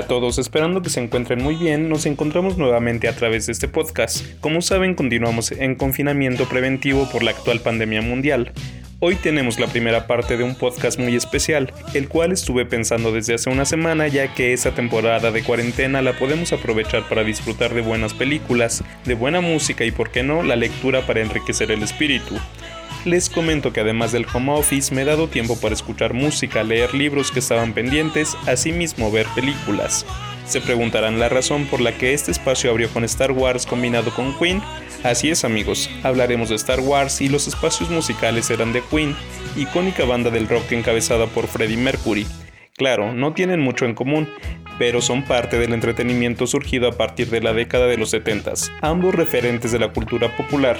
A todos, esperando que se encuentren muy bien, nos encontramos nuevamente a través de este podcast. Como saben, continuamos en confinamiento preventivo por la actual pandemia mundial. Hoy tenemos la primera parte de un podcast muy especial, el cual estuve pensando desde hace una semana ya que esa temporada de cuarentena la podemos aprovechar para disfrutar de buenas películas, de buena música y por qué no, la lectura para enriquecer el espíritu. Les comento que además del home office me he dado tiempo para escuchar música, leer libros que estaban pendientes, asimismo ver películas. Se preguntarán la razón por la que este espacio abrió con Star Wars combinado con Queen. Así es amigos, hablaremos de Star Wars y los espacios musicales serán de Queen, icónica banda del rock encabezada por Freddie Mercury. Claro, no tienen mucho en común, pero son parte del entretenimiento surgido a partir de la década de los 70, ambos referentes de la cultura popular.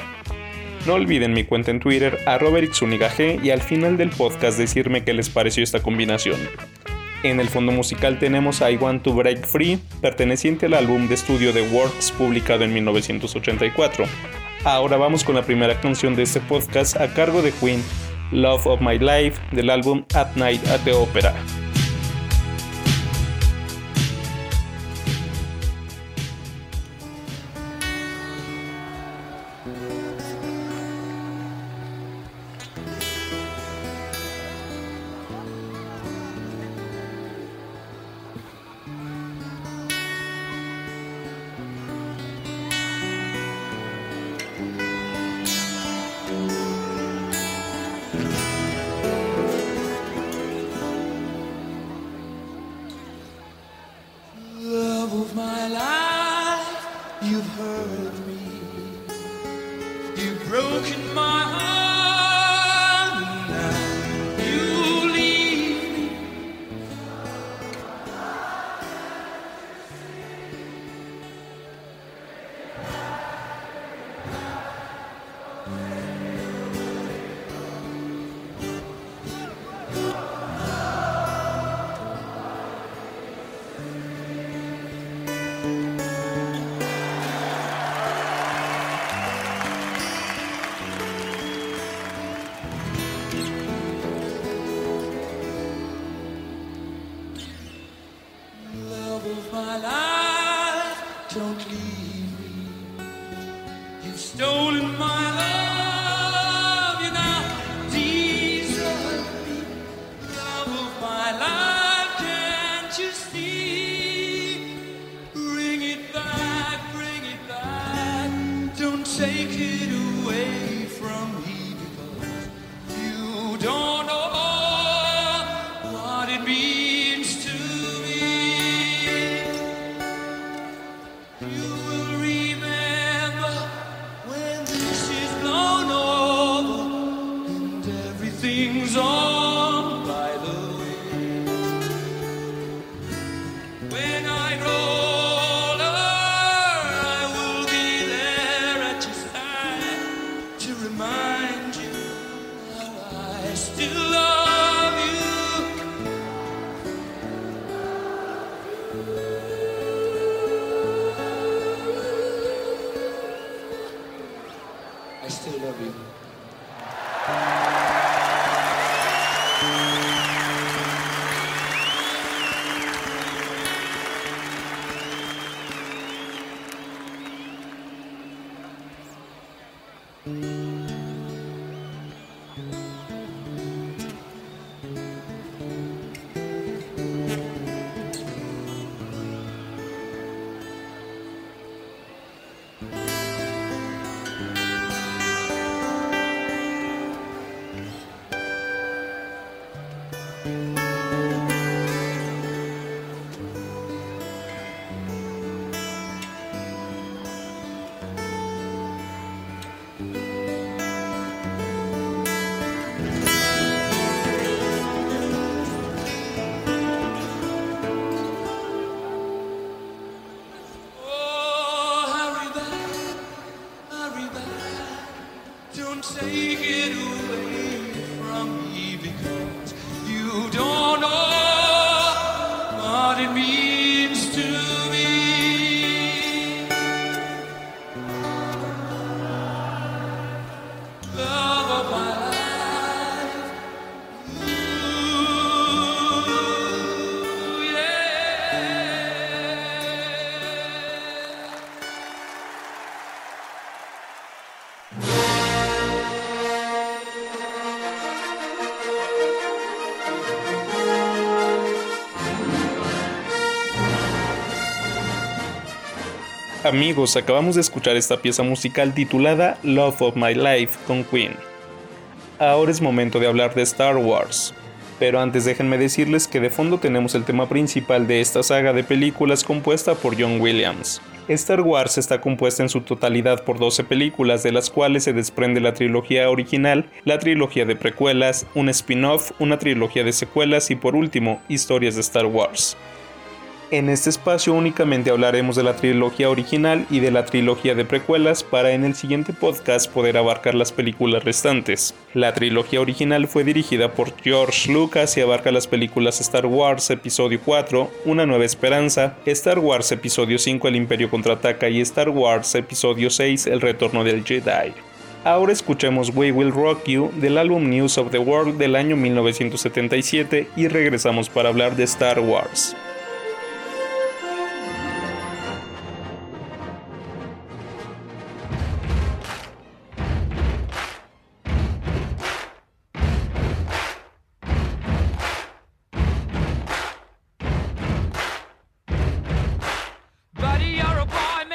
No olviden mi cuenta en Twitter, arroba y al final del podcast decirme qué les pareció esta combinación. En el fondo musical tenemos I Want to Break Free, perteneciente al álbum de estudio de Works publicado en 1984. Ahora vamos con la primera canción de este podcast a cargo de Queen, Love of My Life, del álbum At Night at the Opera. my life. Don't leave me. You've stolen my. Amigos, acabamos de escuchar esta pieza musical titulada Love of My Life con Queen. Ahora es momento de hablar de Star Wars. Pero antes déjenme decirles que de fondo tenemos el tema principal de esta saga de películas compuesta por John Williams. Star Wars está compuesta en su totalidad por 12 películas, de las cuales se desprende la trilogía original, la trilogía de precuelas, un spin-off, una trilogía de secuelas y por último, historias de Star Wars. En este espacio únicamente hablaremos de la trilogía original y de la trilogía de precuelas para en el siguiente podcast poder abarcar las películas restantes. La trilogía original fue dirigida por George Lucas y abarca las películas Star Wars Episodio 4, Una Nueva Esperanza, Star Wars Episodio 5 El Imperio Contraataca y Star Wars Episodio 6 El Retorno del Jedi. Ahora escuchemos We Will Rock You del álbum News of the World del año 1977 y regresamos para hablar de Star Wars.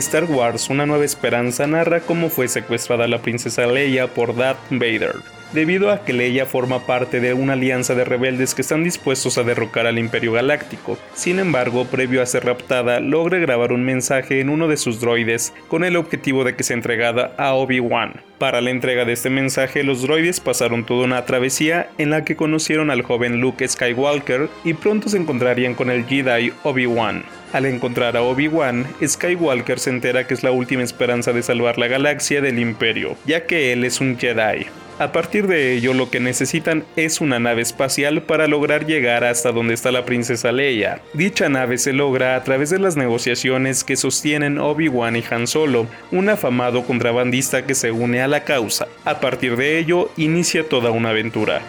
Star Wars Una Nueva Esperanza narra cómo fue secuestrada la princesa Leia por Darth Vader, debido a que Leia forma parte de una alianza de rebeldes que están dispuestos a derrocar al Imperio Galáctico. Sin embargo, previo a ser raptada, logra grabar un mensaje en uno de sus droides con el objetivo de que sea entregada a Obi-Wan. Para la entrega de este mensaje, los droides pasaron toda una travesía en la que conocieron al joven Luke Skywalker y pronto se encontrarían con el Jedi Obi-Wan. Al encontrar a Obi-Wan, Skywalker se entera que es la última esperanza de salvar la galaxia del Imperio, ya que él es un Jedi. A partir de ello, lo que necesitan es una nave espacial para lograr llegar hasta donde está la princesa Leia. Dicha nave se logra a través de las negociaciones que sostienen Obi-Wan y Han Solo, un afamado contrabandista que se une a la causa. A partir de ello, inicia toda una aventura.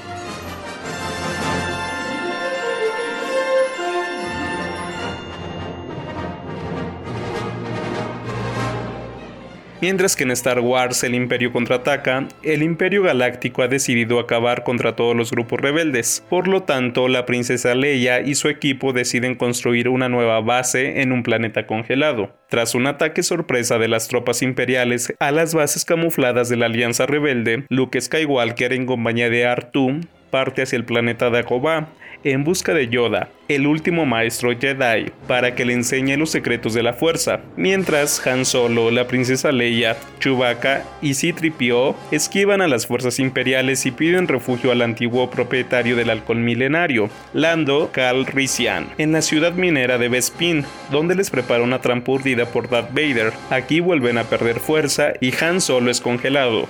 Mientras que en Star Wars el Imperio contraataca, el Imperio Galáctico ha decidido acabar contra todos los grupos rebeldes. Por lo tanto, la princesa Leia y su equipo deciden construir una nueva base en un planeta congelado. Tras un ataque sorpresa de las tropas imperiales a las bases camufladas de la Alianza Rebelde, Luke Skywalker en compañía de Artu parte hacia el planeta Dagobah en busca de Yoda, el último maestro Jedi, para que le enseñe los secretos de la fuerza, mientras Han Solo, la princesa Leia, Chewbacca y C-3PO esquivan a las fuerzas imperiales y piden refugio al antiguo propietario del halcón milenario, Lando Calrissian, en la ciudad minera de Bespin, donde les prepara una trampa urdida por Darth Vader. Aquí vuelven a perder fuerza y Han Solo es congelado.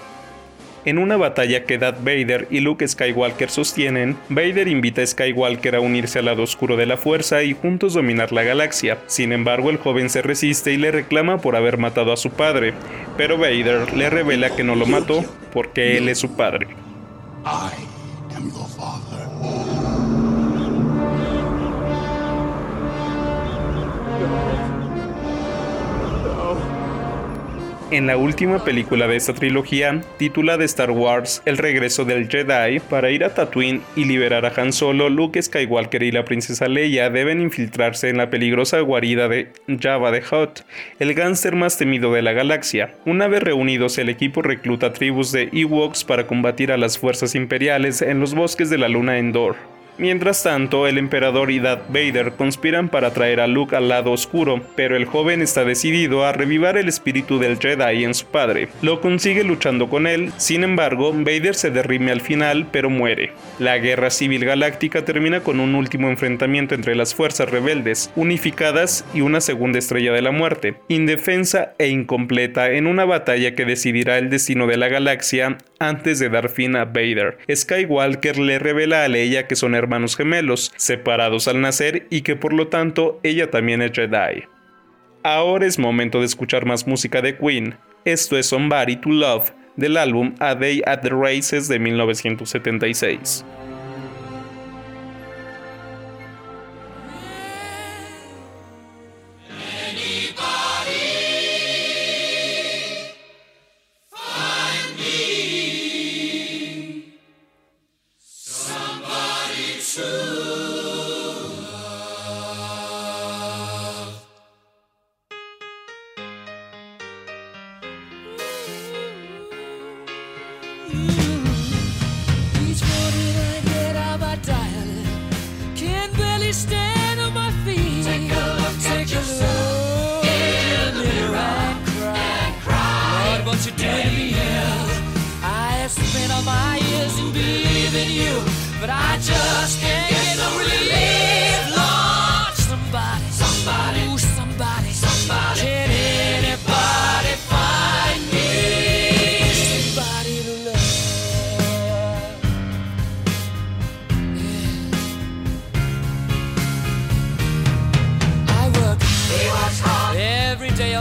En una batalla que Darth Vader y Luke Skywalker sostienen, Vader invita a Skywalker a unirse al lado oscuro de la fuerza y juntos dominar la galaxia. Sin embargo, el joven se resiste y le reclama por haber matado a su padre, pero Vader le revela que no lo mató porque él es su padre. En la última película de esta trilogía, titulada Star Wars El regreso del Jedi, para ir a Tatooine y liberar a Han Solo, Luke Skywalker y la princesa Leia deben infiltrarse en la peligrosa guarida de Jabba the Hutt, el gánster más temido de la galaxia. Una vez reunidos, el equipo recluta tribus de Ewoks para combatir a las fuerzas imperiales en los bosques de la luna Endor. Mientras tanto, el emperador y Darth Vader conspiran para traer a Luke al lado oscuro, pero el joven está decidido a revivar el espíritu del Jedi en su padre. Lo consigue luchando con él, sin embargo, Vader se derrime al final, pero muere. La guerra civil galáctica termina con un último enfrentamiento entre las fuerzas rebeldes, unificadas y una segunda estrella de la muerte, indefensa e incompleta en una batalla que decidirá el destino de la galaxia antes de dar fin a Vader. Skywalker le revela a Leia que son hermanos gemelos, separados al nacer y que por lo tanto ella también es Jedi. Ahora es momento de escuchar más música de Queen. Esto es Somebody to Love del álbum A Day at the Races de 1976.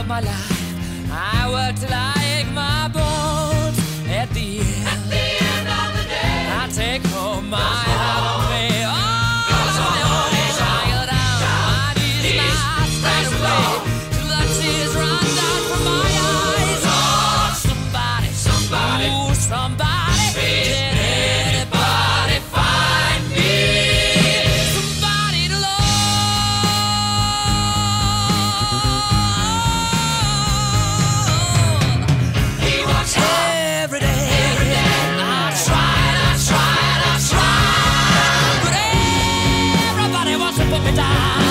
of my life. I worked like my boy. put me down.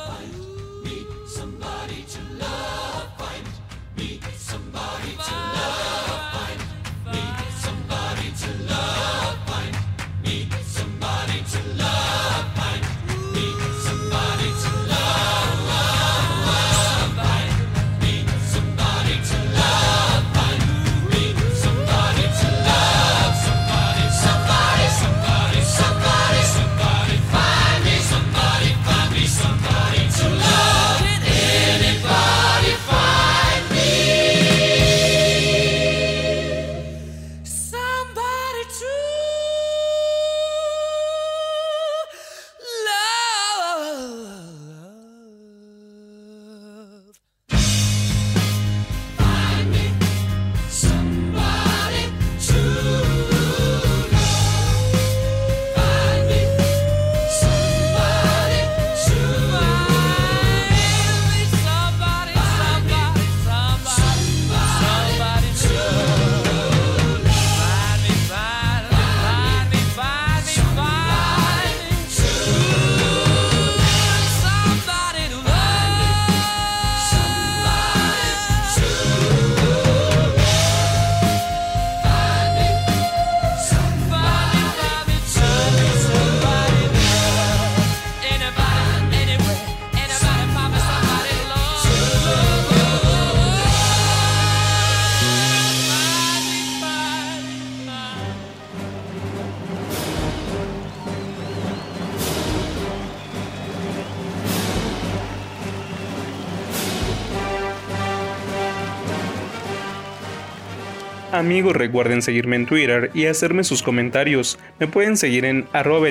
Amigos, recuerden seguirme en Twitter y hacerme sus comentarios. Me pueden seguir en arroba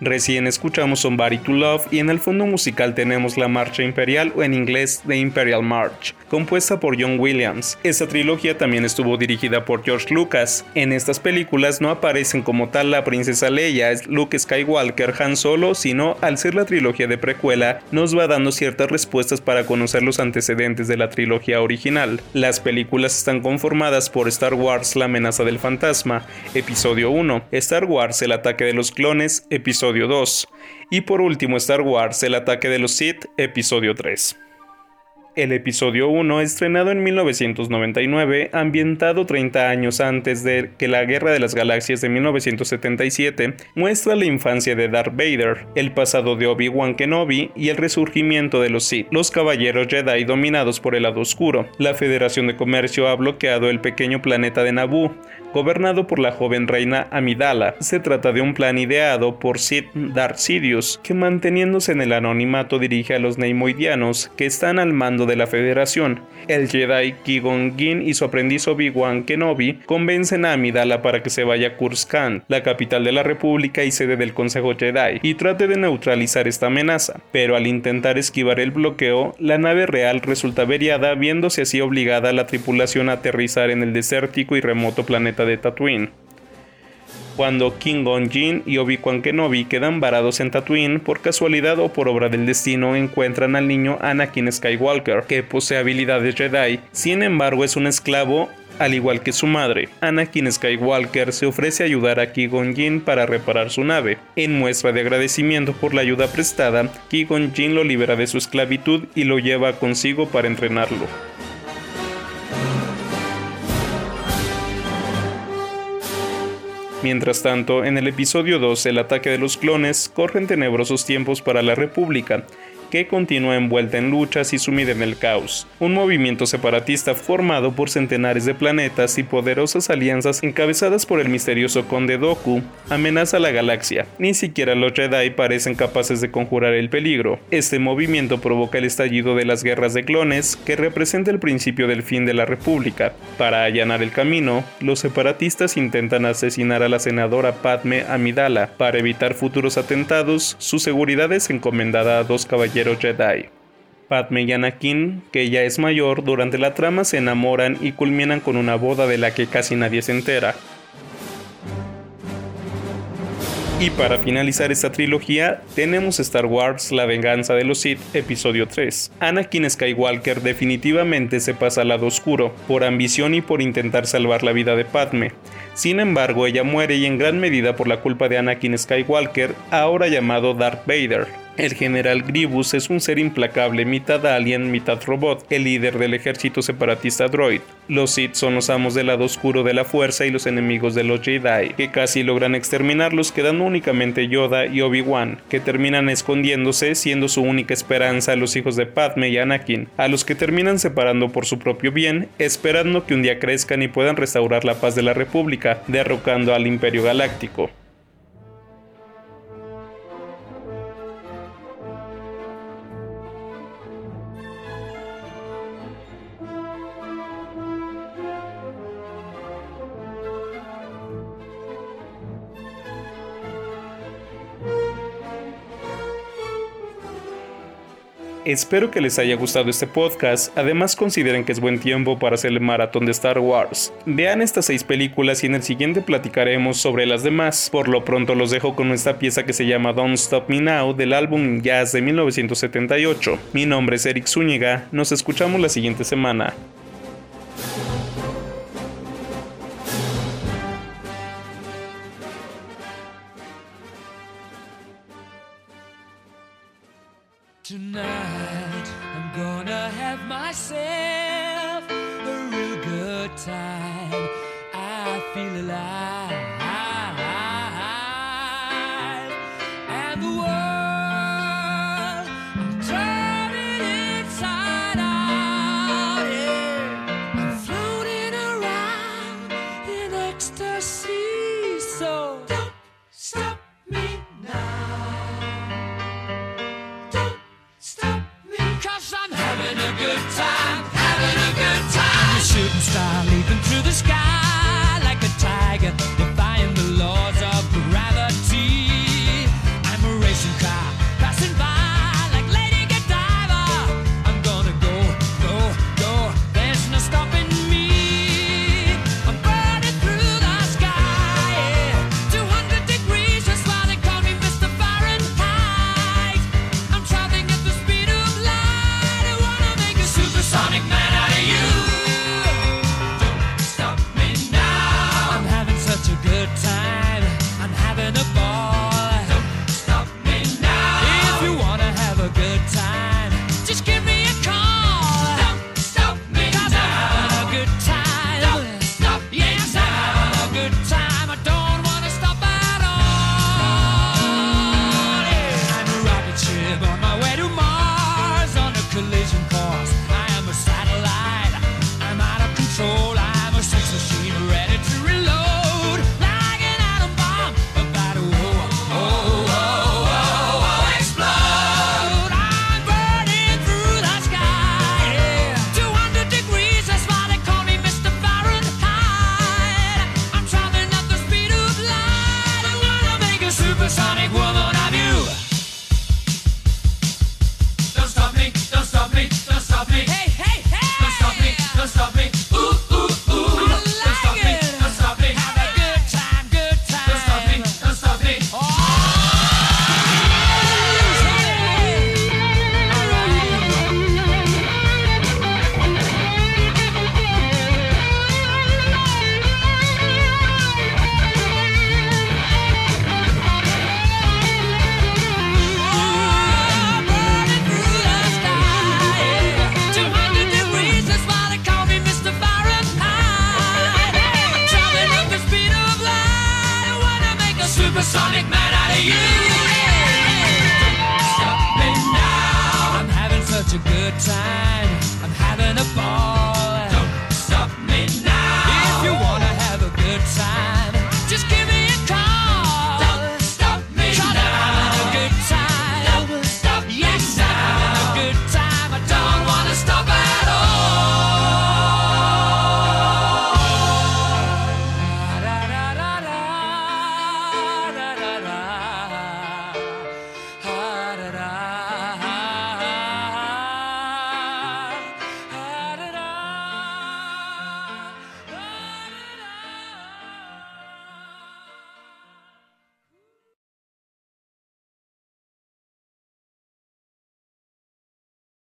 Recién escuchamos Somebody to Love y en el fondo musical tenemos la Marcha Imperial o en inglés The Imperial March, compuesta por John Williams. Esta trilogía también estuvo dirigida por George Lucas. En estas películas no aparecen como tal la princesa Leia, Luke Skywalker, Han Solo, sino al ser la trilogía de precuela nos va dando ciertas respuestas para conocer los antecedentes de la trilogía original. Las películas están conformadas por Star Wars La amenaza del fantasma, episodio 1, Star Wars El ataque de los clones, episodio 2, y por último Star Wars El ataque de los Sith, episodio 3. El episodio 1, estrenado en 1999, ambientado 30 años antes de que la Guerra de las Galaxias de 1977, muestra la infancia de Darth Vader, el pasado de Obi-Wan Kenobi y el resurgimiento de los Sith, los caballeros Jedi dominados por el lado oscuro. La Federación de Comercio ha bloqueado el pequeño planeta de Naboo, gobernado por la joven reina Amidala. Se trata de un plan ideado por Sid Darth Sidious, que manteniéndose en el anonimato dirige a los Neimoidianos, que están al mando de la Federación. El Jedi Qui-Gon y su aprendiz Obi-Wan Kenobi convencen a Amidala para que se vaya a Coruscant, la capital de la República y sede del Consejo Jedi, y trate de neutralizar esta amenaza. Pero al intentar esquivar el bloqueo, la nave real resulta averiada, viéndose así obligada a la tripulación a aterrizar en el desértico y remoto planeta de Tatooine. Cuando King Gon Jin y Obi-Wan Kenobi quedan varados en Tatooine, por casualidad o por obra del destino encuentran al niño Anakin Skywalker, que posee habilidades Jedi, sin embargo es un esclavo al igual que su madre. Anakin Skywalker se ofrece a ayudar a Qui-Gon para reparar su nave. En muestra de agradecimiento por la ayuda prestada, Qui-Gon lo libera de su esclavitud y lo lleva consigo para entrenarlo. Mientras tanto, en el episodio 2, el ataque de los clones, corren tenebrosos tiempos para la República, que continúa envuelta en luchas y sumida en el caos. Un movimiento separatista formado por centenares de planetas y poderosas alianzas encabezadas por el misterioso conde Doku amenaza la galaxia. Ni siquiera los Jedi parecen capaces de conjurar el peligro. Este movimiento provoca el estallido de las guerras de clones, que representa el principio del fin de la República. Para allanar el camino, los separatistas intentan asesinar a la senadora Padme Amidala. Para evitar futuros atentados, su seguridad es encomendada a dos caballeros Jedi. Padme y Anakin, que ya es mayor, durante la trama se enamoran y culminan con una boda de la que casi nadie se entera. Y para finalizar esta trilogía, tenemos Star Wars La venganza de los Sith, episodio 3. Anakin Skywalker definitivamente se pasa al lado oscuro, por ambición y por intentar salvar la vida de Padme. Sin embargo, ella muere y en gran medida por la culpa de Anakin Skywalker, ahora llamado Darth Vader. El general Grievous es un ser implacable, mitad alien, mitad robot, el líder del ejército separatista droid. Los Sith son los amos del lado oscuro de la fuerza y los enemigos de los Jedi, que casi logran exterminarlos quedando únicamente Yoda y Obi-Wan, que terminan escondiéndose siendo su única esperanza a los hijos de Padme y Anakin, a los que terminan separando por su propio bien, esperando que un día crezcan y puedan restaurar la paz de la República, derrocando al Imperio Galáctico. Espero que les haya gustado este podcast, además consideren que es buen tiempo para hacer el maratón de Star Wars. Vean estas seis películas y en el siguiente platicaremos sobre las demás. Por lo pronto los dejo con esta pieza que se llama Don't Stop Me Now del álbum Jazz de 1978. Mi nombre es Eric Zúñiga, nos escuchamos la siguiente semana. supersonic world. Time.